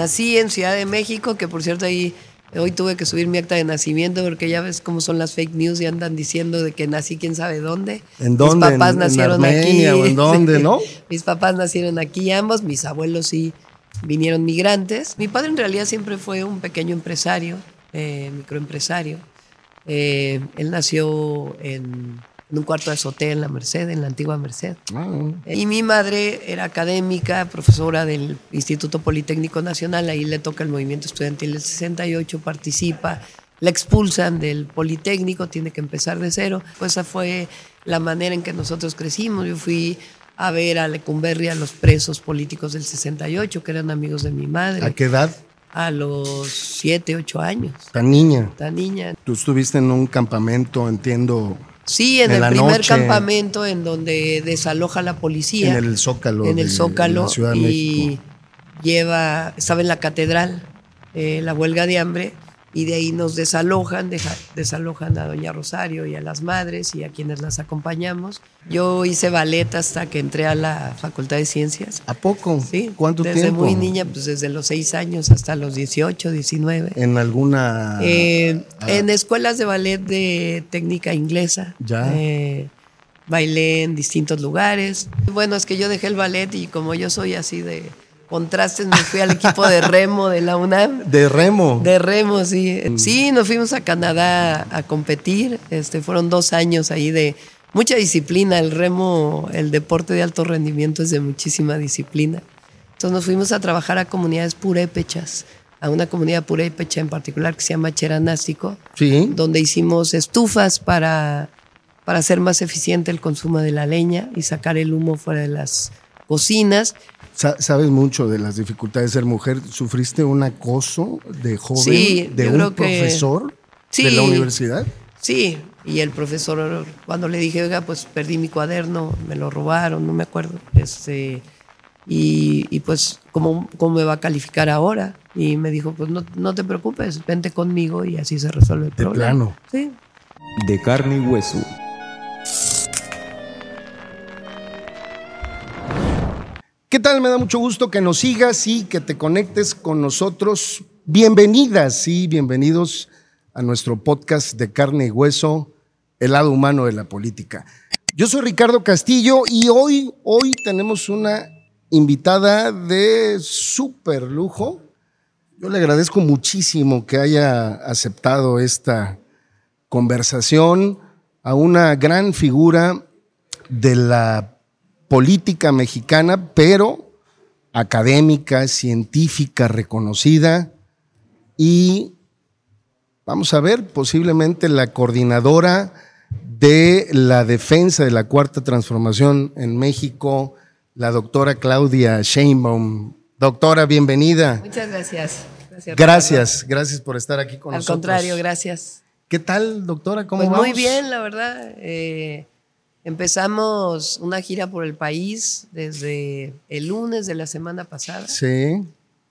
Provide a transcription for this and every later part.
Nací en Ciudad de México, que por cierto ahí hoy tuve que subir mi acta de nacimiento porque ya ves cómo son las fake news y andan diciendo de que nací quién sabe dónde. ¿En dónde? Mis papás ¿En- en nacieron Armenia aquí. o en dónde, no? Mis papás nacieron aquí ambos, mis abuelos sí vinieron migrantes. Mi padre en realidad siempre fue un pequeño empresario, eh, microempresario. Eh, él nació en, en un cuarto de azotea en la Merced, en la antigua Merced. Ah, Y mi madre era académica, profesora del Instituto Politécnico Nacional, ahí le toca el movimiento estudiantil del 68, participa, la expulsan del Politécnico, tiene que empezar de cero. Pues esa fue la manera en que nosotros crecimos. Yo fui a ver a Lecumberri a los presos políticos del 68, que eran amigos de mi madre, ¿A qué edad? a los 7, 8 años. Tan niña. Esta niña. Tú estuviste en un campamento, entiendo, Sí, en, En el primer noche. campamento en donde desaloja la policía. en el Zócalo. en de el Zócalo de y México. lleva, estaba en la catedral, eh, la huelga de hambre, y de ahí nos desalojan, deja- desalojan a Doña Rosario y a las madres y a quienes las acompañamos. Yo hice ballet hasta que entré a la Facultad de Ciencias. ¿A poco? Sí, ¿Cuánto desde tiempo? muy niña, pues desde los seis años hasta los 18, 19. En alguna. Eh, ah, en escuelas de ballet de técnica inglesa. Ya. Eh, bailé en distintos lugares. Bueno, es que yo dejé el ballet y como yo soy así de contrastes, me fui al equipo de remo de la UNAM. de remo. De remo, sí. Sí, nos fuimos a Canadá a competir. Este, fueron dos años ahí de mucha disciplina. El remo, el deporte de alto rendimiento es de muchísima disciplina. Entonces nos fuimos a trabajar a comunidades purépechas, a una comunidad purépecha en particular que se llama Cheranástico, Sí. donde hicimos estufas para, para hacer más eficiente el consumo de la leña y sacar el humo fuera de las cocinas. Sa- Sabes mucho de las dificultades de ser mujer. ¿Sufriste un acoso de joven Sí, de un que- profesor Sí. de la universidad? Sí, y el profesor, cuando le dije, oiga, pues perdí mi cuaderno, me lo robaron, no me acuerdo. Este, y, y pues, ¿cómo, ¿cómo me va a calificar ahora? Y me dijo, pues no, no te preocupes, vente conmigo y así se resuelve el De problema. plano. Sí. de carne y hueso. ¿Qué tal? Me da mucho gusto que nos sigas y que te conectes con nosotros. Bienvenidas y bienvenidos a nuestro podcast de carne y hueso, el lado humano de la política. Yo soy Ricardo Castillo y hoy, hoy tenemos una invitada de súper lujo. Yo le agradezco muchísimo que haya aceptado esta conversación a una gran figura de la política mexicana, pero académica, científica, reconocida y vamos a ver, posiblemente la coordinadora de la defensa de la cuarta transformación en México, la doctora Claudia Sheinbaum. Doctora, bienvenida. Muchas gracias. Gracias. Gracias, gracias por estar aquí con Al nosotros. contrario, gracias. ¿Qué tal, doctora? ¿Cómo Pues vamos? muy bien, la verdad. Eh, empezamos una gira por el país desde el lunes de la semana pasada. Sí.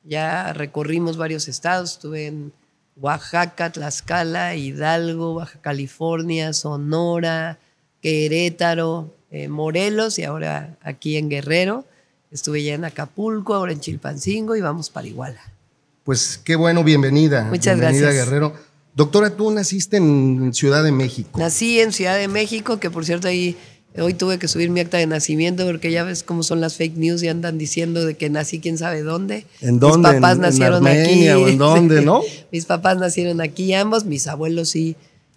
Ya recorrimos varios estados, estuve en Oaxaca, Tlaxcala, Hidalgo, Baja California, Sonora, Querétaro, eh, Morelos y ahora aquí en Guerrero. Estuve ya en Acapulco, ahora en Chilpancingo y vamos para Iguala. Pues qué bueno, bienvenida. Muchas bienvenida, gracias. Guerrero. Doctora, tú naciste en Ciudad de México. Nací en Ciudad de México, que por cierto ahí hoy tuve que subir mi acta de nacimiento porque ya ves cómo son las fake news y andan diciendo de que nací quién sabe dónde. ¿En dónde? Mis papás ¿En- en nacieron Armenia aquí. o en dónde, no? Mis papás nacieron aquí ambos, mis abuelos sí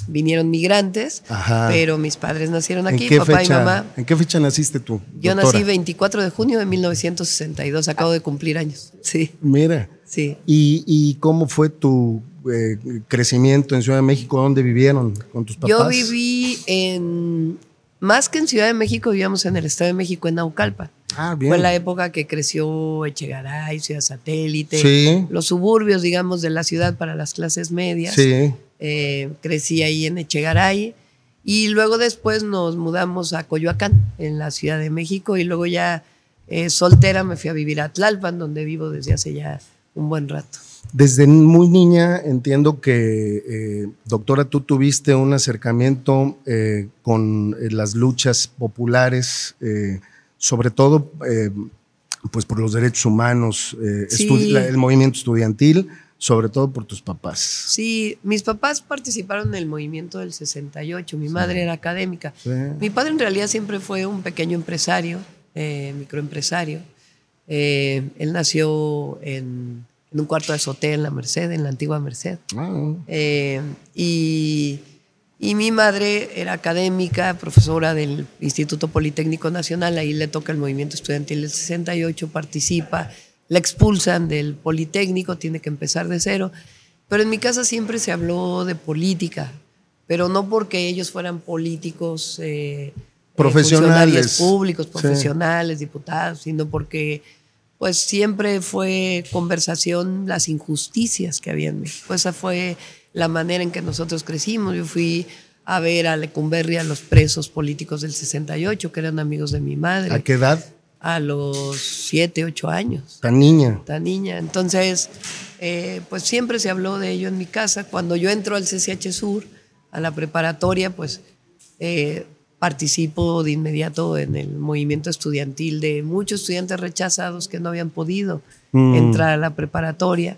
vinieron migrantes, Ajá. pero mis padres nacieron aquí, ¿En qué, papá fecha, y mamá. ¿En qué fecha naciste tú? Yo doctora? nací 24 de junio de 1962, acabo de cumplir años. Sí, Mira. sí. ¿Y, y cómo fue tu eh, crecimiento en Ciudad de México? ¿Dónde vivieron con tus papás? Yo viví en, más que en Ciudad de México, vivíamos en el Estado de México, en Naucalpan. Ah, bien. Fue la época que creció Echegaray, Ciudad Satélite, Sí. los suburbios, digamos, de la ciudad para las clases medias. Sí. Eh, crecí ahí en Echegaray y luego después nos mudamos a Coyoacán, en la Ciudad de México, y luego ya eh, soltera me fui a vivir a Tlalpan, donde vivo desde hace ya un buen rato. Desde muy niña entiendo que, eh, doctora, tú tuviste un acercamiento eh, con eh, las luchas populares, eh, sobre todo pues por los derechos humanos, Sí. estu- la- el movimiento estudiantil, sobre todo por tus papás. Sí, mis papás participaron en el movimiento del 68. Mi madre era académica. Sí. Mi padre en realidad siempre fue un pequeño empresario, microempresario. Él nació en, en un cuarto de azotea en la Merced, en la antigua Merced. Ah, Eh, y, y mi madre era académica, profesora del Instituto Politécnico Nacional, ahí le toca el movimiento estudiantil del 68, participa, la expulsan del Politécnico, tiene que empezar de cero. Pero en mi casa siempre se habló de política, pero no porque ellos fueran políticos eh, eh, Profesionales. públicos, Sí. profesionales, diputados, sino porque pues siempre fue conversación las injusticias que había en México. Esa fue la manera en que nosotros crecimos. Yo fui a ver a Lecumberri a los presos políticos del 68, que eran amigos de mi madre, ¿A qué edad? a los 7, 8 años Tan niña. esta niña. Entonces, eh, pues siempre se habló de ello en mi casa. Cuando yo entro al CCH Sur, a la preparatoria, pues eh, participo de inmediato en el movimiento estudiantil de muchos estudiantes rechazados que no habían podido Mm. entrar a la preparatoria.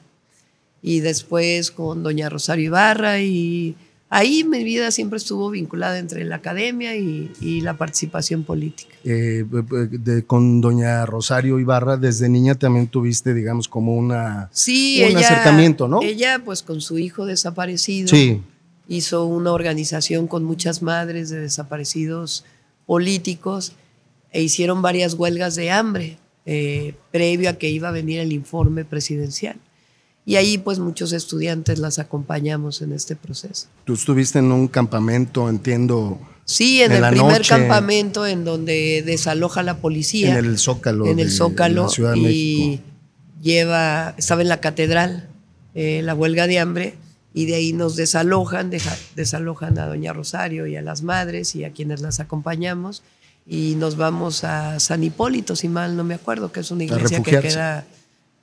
Y después con doña Rosario Ibarra y ahí mi vida siempre estuvo vinculada entre la academia y, y la participación política. Eh, de- con doña Rosario Ibarra, desde niña también tuviste, digamos, como una... Sí, Un ella, acercamiento, ¿no? Ella, pues con su hijo desaparecido, Sí. Hizo una organización con muchas madres de desaparecidos políticos e hicieron varias huelgas de hambre eh, previo a que iba a venir el informe presidencial. Y ahí, pues muchos estudiantes las acompañamos en este proceso. Tú estuviste en un campamento, entiendo, Sí, en, En el la primer noche. campamento en donde desaloja la policía. en el Zócalo. en el de Zócalo la Ciudad de y México. lleva, estaba en la catedral, eh, la huelga de hambre, y de ahí nos desalojan, deja- desalojan a Doña Rosario y a las madres y a quienes las acompañamos, y nos vamos a San Hipólito, si mal no me acuerdo, que es una iglesia que queda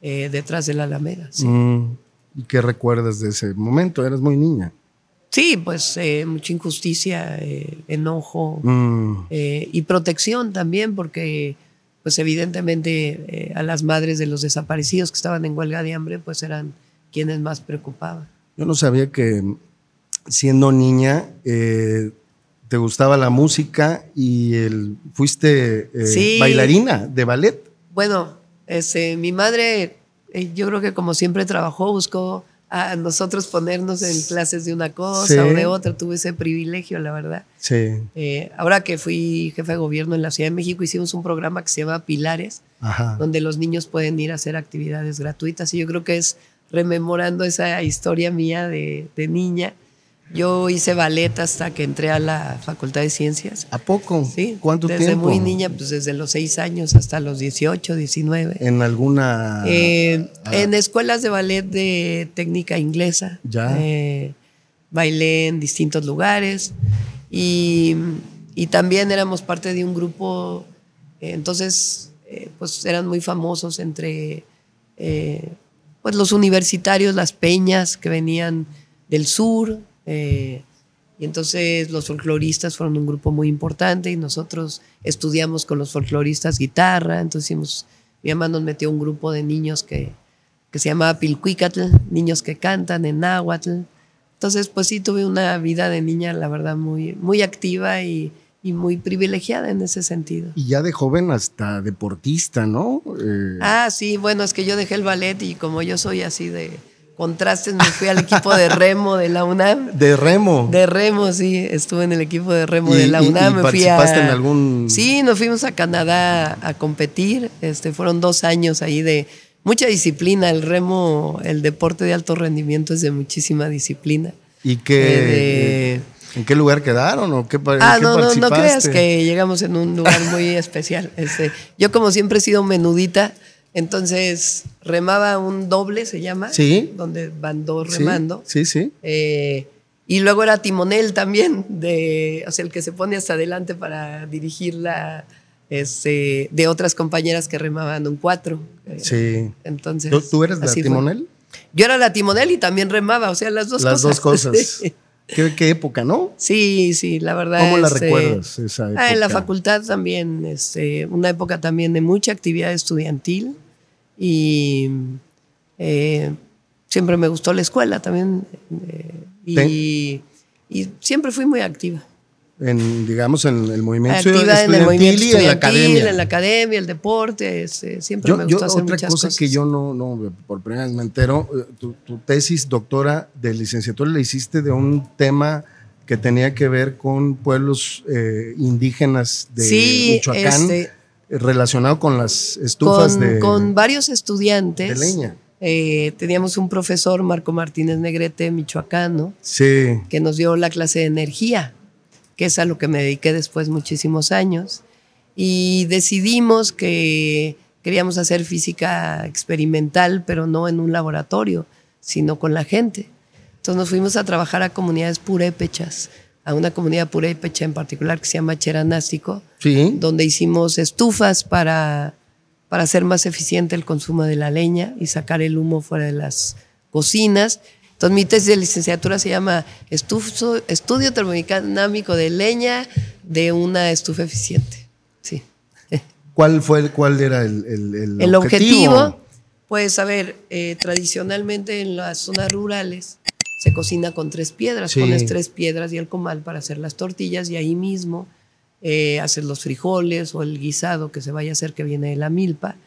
eh, detrás de la Alameda. Sí, Mm. ¿Y qué recuerdas de ese momento? Eras muy niña. Sí, pues eh, mucha injusticia, eh, enojo, Mm. eh, y protección también, porque pues evidentemente eh, a las madres de los desaparecidos que estaban en huelga de hambre, pues eran quienes más preocupaban. Yo no sabía que siendo niña eh, te gustaba la música y el, fuiste eh, Sí. bailarina de ballet. Bueno, este, mi madre, eh, yo creo que como siempre trabajó, buscó a nosotros ponernos en clases de una cosa Sí. o de otra, tuve ese privilegio, la verdad. Sí. Eh, ahora que fui jefe de gobierno en la Ciudad de México, hicimos un programa que se llama Pilares, Ajá. donde los niños pueden ir a hacer actividades gratuitas. Y yo creo que es rememorando esa historia mía de, de niña. Yo hice ballet hasta que entré a la Facultad de Ciencias. ¿A poco? Sí, ¿Cuánto desde tiempo? muy niña, pues desde los seis años hasta los 18, 19. En alguna. Eh, ah, en escuelas de ballet de técnica inglesa. Ya. Eh, bailé en distintos lugares y, y también éramos parte de un grupo, eh, entonces pues eran muy famosos entre pues los universitarios, las peñas que venían del sur. eh, y entonces los folcloristas fueron un grupo muy importante y nosotros estudiamos con los folcloristas guitarra. Entonces mi mamá nos metió un grupo de niños que, que se llamaba Pilcuicatl, niños que cantan en náhuatl. Entonces, pues sí, tuve una vida de niña, la verdad, muy, muy activa y, y muy privilegiada en ese sentido. Y ya de joven hasta deportista, ¿no? Eh, Ah, sí, bueno, es que yo dejé el ballet y como yo soy así de contrastes, me fui al equipo de remo de la UNAM. de remo. De remo, sí, estuve en el equipo de remo ¿Y- de la y- y UNAM. fui a- participaste en algún- Sí, nos fuimos a Canadá a competir. Este, fueron dos años ahí de mucha disciplina. El remo, el deporte de alto rendimiento es de muchísima disciplina. ¿Y qué? Eh, ¿En qué lugar quedaron o qué, Ah, qué no, no, no creas que llegamos en un lugar muy especial. Este, yo como siempre he sido menudita, entonces remaba un doble, se llama, Sí. donde van dos Sí, remando. Sí, sí. Eh, y luego era timonel también, de, o sea, el que se pone hasta adelante para dirigirla este, de otras compañeras que remaban un cuatro. Eh, Sí. Entonces, ¿Tú, tú eres la fue. timonel? Yo era la timonel y también remaba, o sea, las dos Las cosas. dos cosas. ¿Qué, qué época, ¿no? Sí, sí, la verdad. ¿Cómo la este, recuerdas esa época? Ah, en la facultad también, este, una época también de mucha actividad estudiantil y eh, siempre me gustó la escuela también eh, y, y siempre fui muy activa. En, digamos, en el movimiento Activa en estudiantil el movimiento y en la estudiantil, academia. en la academia, el deporte, este, siempre Yo, me yo gustó hacer otra muchas cosa cosas. que yo no, no, por primera vez me entero, eh, tu, tu tesis doctora de licenciatura la hiciste de un tema que tenía que ver con pueblos eh, indígenas de Sí, Michoacán, este, relacionado con las estufas con, de, con varios estudiantes. de leña. Eh, teníamos un profesor, Marco Martínez Negrete, michoacano, Sí, que nos dio la clase de energía, que es a lo que me dediqué después muchísimos años. Y decidimos que queríamos hacer física experimental, pero no en un laboratorio, sino con la gente. Entonces nos fuimos a trabajar a comunidades purépechas, a una comunidad purépecha en particular que se llama Cheranástico, sí. donde hicimos estufas para, para hacer más eficiente el consumo de la leña y sacar el humo fuera de las cocinas. Entonces mi tesis de licenciatura se llama Estufo- Estudio Termodinámico de Leña de una estufa eficiente. Sí. ¿Cuál fue, cuál era el, el, el El objetivo, pues a ver, eh, tradicionalmente en las zonas rurales se cocina con tres piedras, Sí. pones tres piedras y el comal para hacer las tortillas y ahí mismo eh, haces los frijoles o el guisado que se vaya a hacer que viene de la milpa.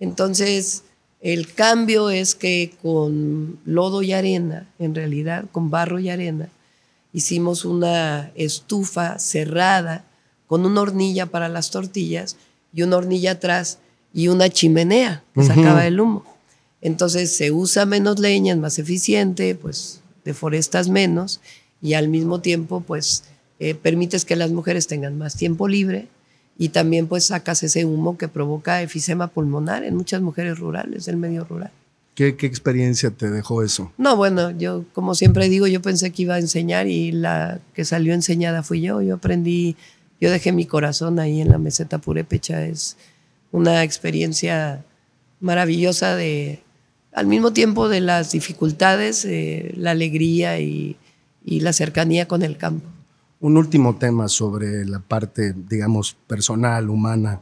Entonces, el cambio es que con lodo y arena, en realidad, con barro y arena, hicimos una estufa cerrada con una hornilla para las tortillas y una hornilla atrás y una chimenea que sacaba el humo. Entonces se usa menos leña, es más eficiente, pues deforestas menos y al mismo tiempo pues eh, permites que las mujeres tengan más tiempo libre y también pues sacas ese humo que provoca efisema pulmonar en muchas mujeres rurales, del medio rural. ¿Qué, ¿Qué experiencia te dejó eso? No, bueno, yo como siempre digo, yo pensé que iba a enseñar y la que salió enseñada fui yo. Yo aprendí, yo dejé mi corazón ahí en la meseta purépecha. Es una experiencia maravillosa de, al mismo tiempo de las dificultades, eh, la alegría y, y la cercanía con el campo. Un último tema sobre la parte, digamos, personal, humana.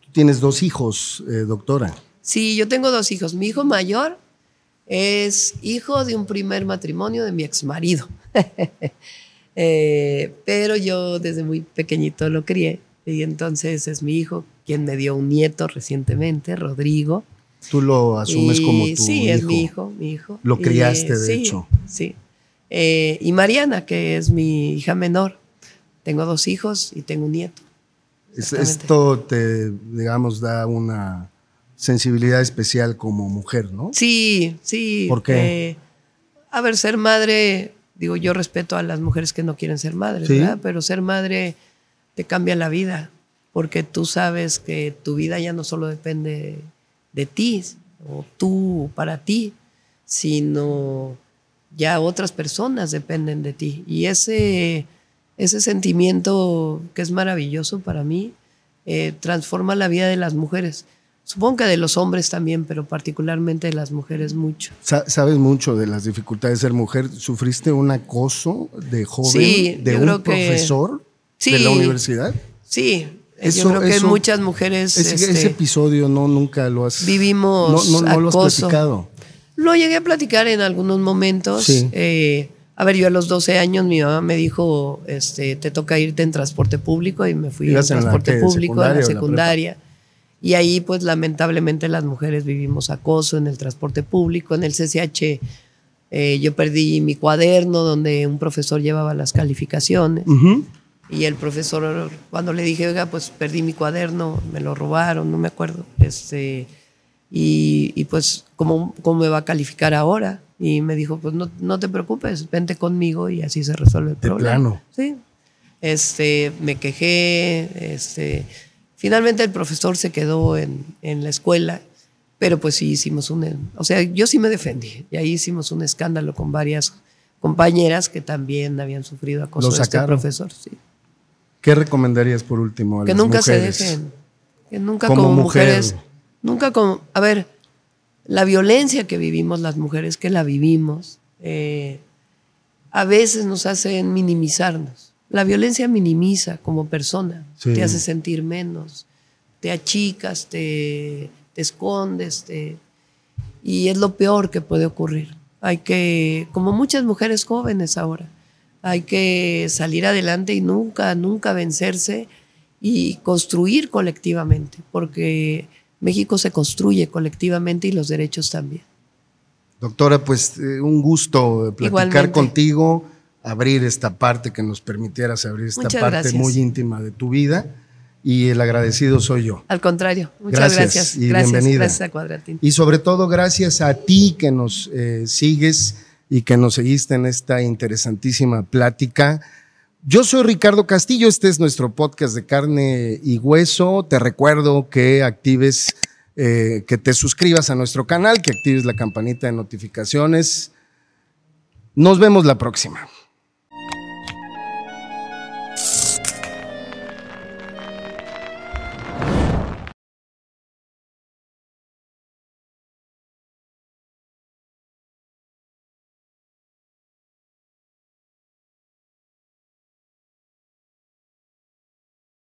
Tú tienes dos hijos, eh, doctora. Sí, yo tengo dos hijos. Mi hijo mayor es hijo de un primer matrimonio de mi exmarido. Eh, pero yo desde muy pequeñito lo crié y entonces es mi hijo quien me dio un nieto recientemente, Rodrigo. Tú lo asumes Y como tu sí, hijo. es mi hijo, mi hijo. Lo Y, criaste, de sí, hecho. Sí. Eh, y Mariana, que es mi hija menor. Tengo dos hijos y tengo un nieto. Esto te, digamos, da una sensibilidad especial como mujer, ¿no? Sí, sí. ¿Por qué? eh, a ver, ser madre, digo, yo respeto a las mujeres que no quieren ser madres, Sí. ¿verdad? Pero ser madre te cambia la vida, porque tú sabes que tu vida ya no solo depende de ti, o tú para ti, sino ya otras personas dependen de ti. Y ese, ese sentimiento que es maravilloso para mí, eh, transforma la vida de las mujeres. Supongo que de los hombres también, pero particularmente de las mujeres mucho. Sa- Sabes mucho de las dificultades de ser mujer. ¿Sufriste un acoso de joven Sí, de un que- profesor de la universidad? Sí, eh, Eso- yo creo que eso- muchas mujeres Ese, este, ese episodio no nunca lo has vivimos no, no, no lo has platicado. Lo llegué a platicar en algunos momentos. Sí. Eh, a ver, yo a los 12 años mi mamá me dijo, este, te toca irte en transporte público y me fui en ¿Ibas en transporte qué, público, en secundaria la en secundaria. y ahí, pues, lamentablemente las mujeres vivimos acoso en el transporte público. En el CCH eh, yo perdí mi cuaderno donde un profesor llevaba las calificaciones. Y el profesor, cuando le dije, oiga, pues perdí mi cuaderno, me lo robaron, no me acuerdo. Este, y, y pues, ¿cómo, ¿cómo me va a calificar ahora? Y me dijo, pues no, no te preocupes, vente conmigo y así se resuelve el De problema. plano. Sí. Este, me quejé, este, finalmente el profesor se quedó en, en la escuela, pero pues sí hicimos un, o sea, yo sí me defendí y ahí hicimos un escándalo con varias compañeras que también habían sufrido acoso de este profesor, sí. ¿Qué recomendarías por último a Que las nunca mujeres? se dejen, que nunca Como como, mujer. mujeres, nunca como, a ver, la violencia que vivimos las mujeres, que la vivimos, eh, a veces nos hacen minimizarnos. La violencia minimiza como persona, Sí. te hace sentir menos, te achicas, te, te escondes, te- y es lo peor que puede ocurrir. Hay que, como muchas mujeres jóvenes ahora, hay que salir adelante y nunca, nunca vencerse y construir colectivamente, porque México se construye colectivamente y los derechos también. Doctora, pues eh, un gusto platicar Igualmente. contigo, abrir esta parte, que nos permitieras abrir esta Muchas parte gracias. muy íntima de tu vida. Y el agradecido soy yo. Al contrario, muchas Gracias gracias. y Gracias, bienvenida. gracias a Cuadratín. Y sobre todo gracias a ti que nos eh, sigues y que nos seguiste en esta interesantísima plática. Yo soy Ricardo Castillo, este es nuestro podcast de carne y hueso. Te recuerdo que actives, eh, que te suscribas a nuestro canal, que actives la campanita de notificaciones. Nos vemos la próxima.